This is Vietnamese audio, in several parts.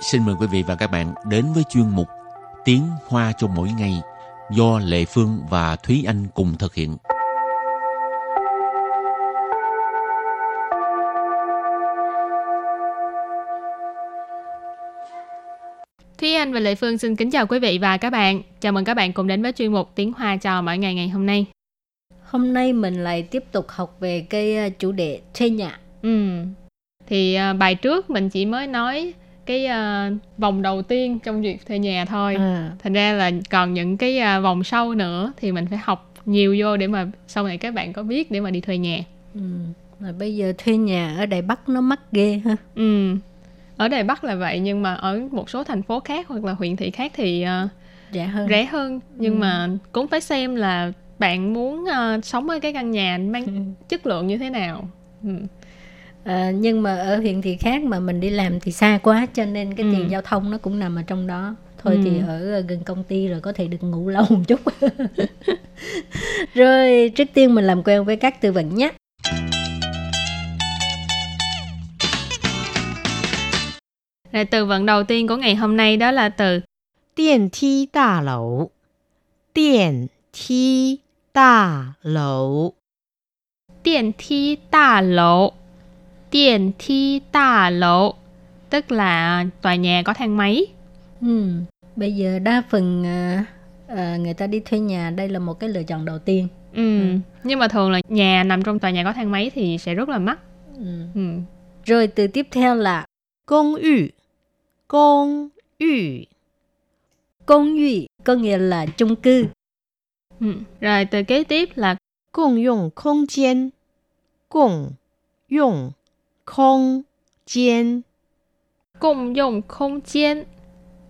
xin mời quý vị và các bạn đến với chuyên mục Tiếng Hoa cho mỗi ngày do Lệ Phương và Thúy Anh cùng thực hiện. Thúy Anh và Lệ Phương xin kính chào quý vị và các bạn. Chào mừng các bạn cùng đến với chuyên mục Tiếng Hoa cho mỗi ngày ngày hôm nay. Hôm nay mình lại tiếp tục học về cái ờ, chủ đề thuê nhà. Ừ. Thì uh, bài trước mình chỉ mới nói cái uh, vòng đầu tiên trong việc thuê nhà thôi. À. Thành ra là còn những cái uh, vòng sau nữa thì mình phải học nhiều vô để mà sau này các bạn có biết để mà đi thuê nhà. Ừ. Mà bây giờ thuê nhà ở Đài Bắc nó mắc ghê ha. Ừ. Ở Đài Bắc là vậy nhưng mà ở một số thành phố khác hoặc là huyện thị khác thì uh, rẻ hơn. Rẻ hơn nhưng ừ. mà cũng phải xem là bạn muốn uh, sống ở cái căn nhà mang ừ. chất lượng như thế nào. Ừ à, nhưng mà ở huyện thị khác mà mình đi làm thì xa quá cho nên cái tiền ừ. giao thông nó cũng nằm ở trong đó thôi ừ. thì ở ờ, gần công ty rồi có thể được ngủ lâu một chút rồi trước tiên mình làm quen với các từ vựng nhé Rồi từ vựng đầu tiên của ngày hôm nay đó là từ điện thi đa lầu. Điện thi đa lầu. Điện thi đa lầu điện thi đa lầu tức là tòa nhà có thang máy. Ừ. Bây giờ đa phần à, à, người ta đi thuê nhà đây là một cái lựa chọn đầu tiên. Ừ. ừ. Nhưng mà thường là nhà nằm trong tòa nhà có thang máy thì sẽ rất là mắc. Ừ. ừ. Rồi từ tiếp theo là công yu. Công yu. Công yu có nghĩa là chung cư. Ừ. Rồi từ kế tiếp là công dụng không gian. Công dụng không gian共用không gian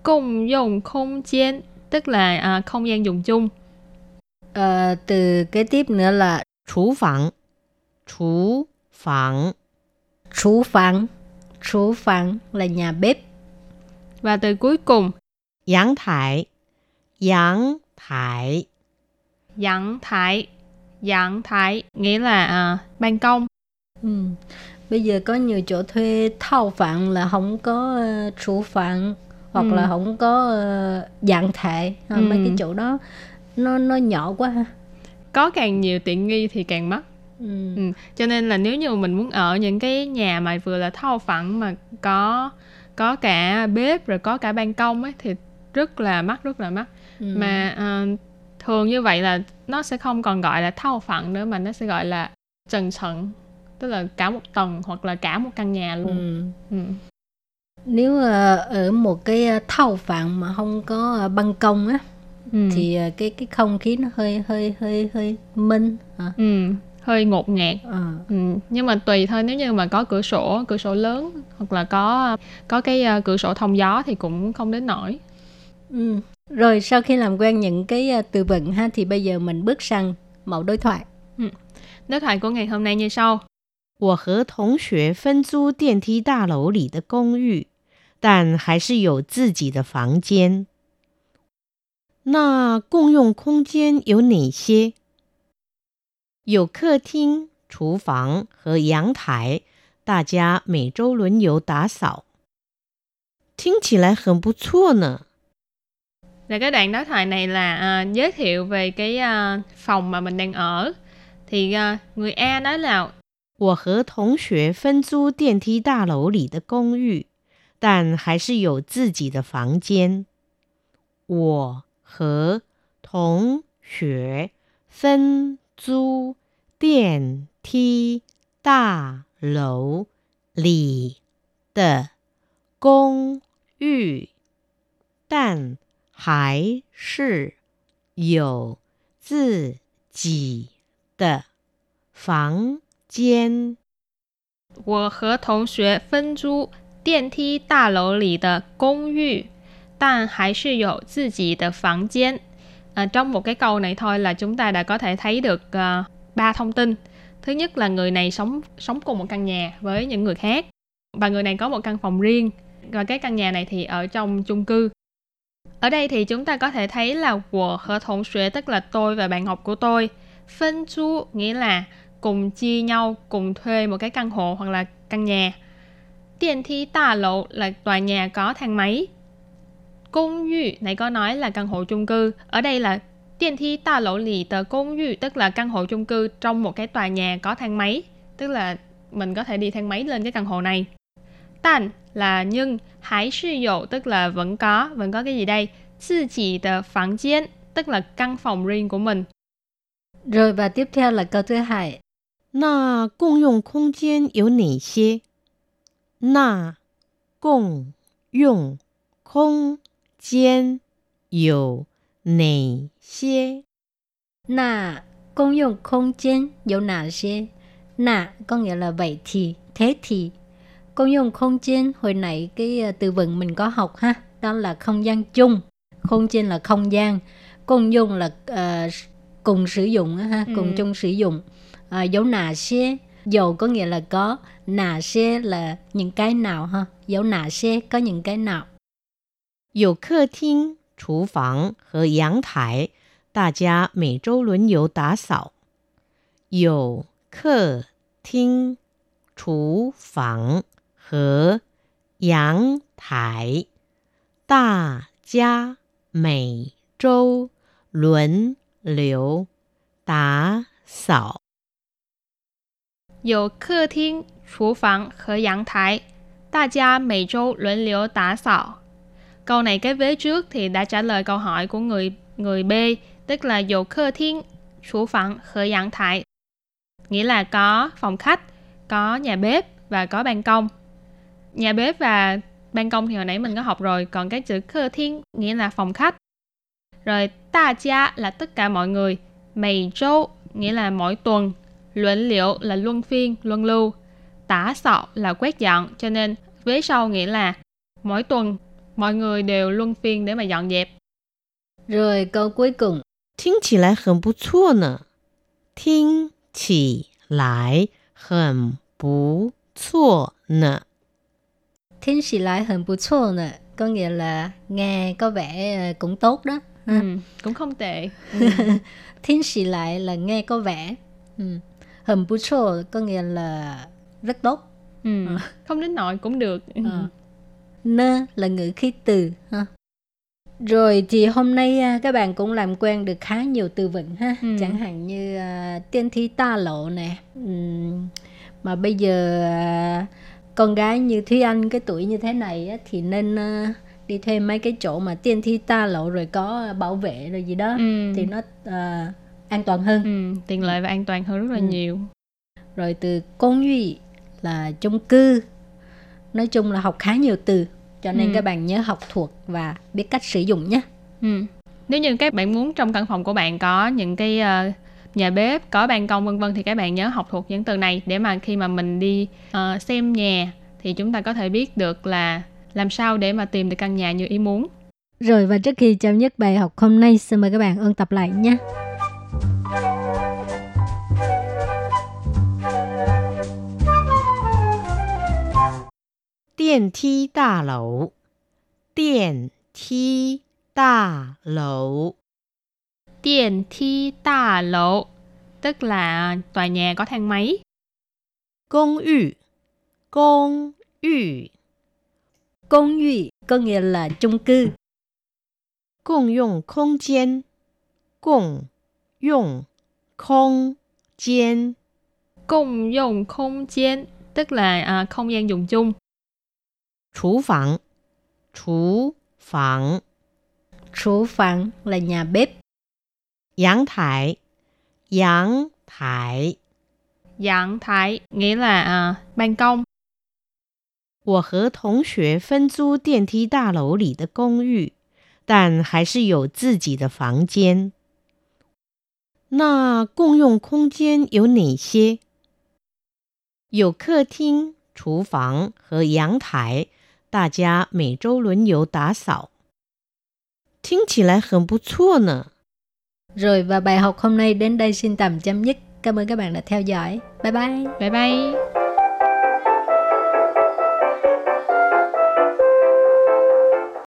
共用không gian Tức là à, không gian dùng chung à, Từ kế tiếp nữa là Chủ phòng Chủ phòng Chủ phòng Chủ phòng là nhà bếp Và từ cuối cùng Yang thái Yang thái Yang thái Yang thái nghĩa là à, ban công. Ừ bây giờ có nhiều chỗ thuê thao phạn là không có uh, chủ phạn hoặc ừ. là không có uh, dạng thể ừ. mấy cái chỗ đó nó nó nhỏ quá ha có càng nhiều tiện nghi thì càng mắc ừ. Ừ. cho nên là nếu như mình muốn ở những cái nhà mà vừa là thao phẳng mà có có cả bếp rồi có cả ban công ấy thì rất là mắc rất là mắc ừ. mà uh, thường như vậy là nó sẽ không còn gọi là thao phẳng nữa mà nó sẽ gọi là trần sận tức là cả một tầng hoặc là cả một căn nhà luôn ừ. Ừ. nếu uh, ở một cái ờ, thao phạn mà không có uh, ban công á ừ. thì uh, cái cái không khí nó hơi hơi hơi hơi minh hả? Ừ hơi ngột ngạt à. ừ. nhưng mà tùy thôi nếu như mà có cửa sổ cửa sổ lớn hoặc là có có cái uh, cửa sổ thông gió thì cũng không đến nổi ừ. rồi sau khi làm quen những cái uh, từ vựng ha thì bây giờ mình bước sang mẫu đối thoại ừ. đối thoại của ngày hôm nay như sau 我和同学分租电梯大楼里的公寓，但还是有自己的房间。那共用空间有哪些？有客厅、厨房和阳台，大家每周轮流打扫。听起来很不错呢。Là cái đoạn đối thoại này là uh, giới thiệu về cái uh, phòng mà mình đang ở. Thì uh, người A nói là 我和同学分租电梯大楼里的公寓，但还是有自己的房间。我和同学分租电梯大楼里的公寓，但还是有自己的房。间。我和同学分租电梯大楼里的公寓，但还是有自己的房间。À, trong một cái câu này thôi là chúng ta đã có thể thấy được uh, ba thông tin. Thứ nhất là người này sống sống cùng một căn nhà với những người khác và người này có một căn phòng riêng và cái căn nhà này thì ở trong chung cư. Ở đây thì chúng ta có thể thấy là của hợp同学 tức là tôi và bạn học của tôi. Phân chú nghĩa là cùng chia nhau cùng thuê một cái căn hộ hoặc là căn nhà điện thi tà lộ là tòa nhà có thang máy. Công yu này có nói là căn hộ chung cư. Ở đây là điện thi tà lộ lì tờ công yu tức là căn hộ chung cư trong một cái tòa nhà có thang máy. Tức là mình có thể đi thang máy lên cái căn hộ này. Tàn là nhưng, hãy sử dụng tức là vẫn có, vẫn có cái gì đây? Tự chỉ tờ phòng chiến tức là căn phòng riêng của mình. Rồi và tiếp theo là câu thứ hai. 那共用空间有哪些？那共用空间有哪些？ Nà công dụng không gian có nào些? Nà có nghĩa là vậy thì, thế thì. Công dụng không gian hồi nãy cái ờ, từ vựng mình có học ha, đó là không gian chung. Không gian là không gian, công dụng là ờ, cùng sử dụng á ha, cùng Ừ. chung sử dụng. À, dấu nà xe, dầu có nghĩa là có, nà xe là những cái nào ha, dấu nà xe có những cái nào. 有客厅、厨房和阳台，大家每周轮流打扫。有客厅、厨房和阳台，大家每周轮流打扫。 Có cơ thiên,厨房和阳台，大家每周轮流打扫。Câu này cái vế trước thì đã trả lời câu hỏi của người người B, tức là có cơ thiên, chủ phòng和阳台. Nghĩa là có phòng khách, có nhà bếp và có ban công. Nhà bếp và ban công thì hồi nãy mình có học rồi, còn cái chữ cơ thiên nghĩa là phòng khách. Rồi ta gia là tất cả mọi người, mày châu nghĩa là mỗi tuần, luận liệu là luân phiên, luân lưu, tả sọ là quét dọn, cho nên vế sau nghĩa là mỗi tuần mọi người đều luân phiên để mà dọn dẹp. Rồi câu cuối cùng, 听起来很不错呢。听起来很不错呢。 Thiên sĩ lại很不错nè, có nghĩa là nghe có vẻ ờ, cũng tốt đó. ha. Ừ, cũng không tệ. Thiên sĩ lại là nghe có vẻ. Ừ. Hầm bù chô có nghĩa là rất tốt. Ừ, không đến nỗi cũng được. Ờ. Nơ là ngữ khí từ. Ha. Rồi thì hôm nay à, các bạn cũng làm quen được khá nhiều từ vựng ha. Ừ. Chẳng hạn như à, tiên thi ta lộ nè. Ừm, mà bây giờ à, con gái như Thúy Anh cái tuổi như thế này á, thì nên à, đi thuê mấy cái chỗ mà tiên thi ta lộ rồi có bảo vệ rồi gì đó Ừ. thì nó à, an toàn hơn. Ừ, tiện lợi và an toàn hơn rất là Ừ. nhiều. Rồi từ công duy là chung cư. Nói chung là học khá nhiều từ. Cho nên Ừ. các bạn nhớ học thuộc và biết cách sử dụng nhé. Ừ. Nếu như các bạn muốn trong căn phòng của bạn có những cái ờ, nhà bếp, có ban công vân vân thì các bạn nhớ học thuộc những từ này để mà khi mà mình đi ờ, xem nhà thì chúng ta có thể biết được là làm sao để mà tìm được căn nhà như ý muốn. Rồi và trước khi chấm dứt bài học hôm nay, xin mời các bạn ôn tập lại nhé. 电梯大楼，电梯大楼， Điện thi đa lầu tức là tòa nhà có thang máy. 公寓，公寓， Công duy có nghĩa là chung cư. 共用空间，共用空间， Công dụng không gian tức là à, không gian dùng chung. 厨房，厨房， Chủ phẳng là nhà bếp. 阳台，阳台。 Dạng thái nghĩa là à, ban công. 我和同学分租电梯大楼里的公寓，但还是有自己的房间。那共用空间有哪些？有客厅、厨房和阳台， 大家每周轮流打扫。听起来很不错呢。 Rồi và bài học hôm nay đến đây xin tạm chấm dứt. Cảm ơn các bạn đã theo dõi. Bye bye. Bye bye.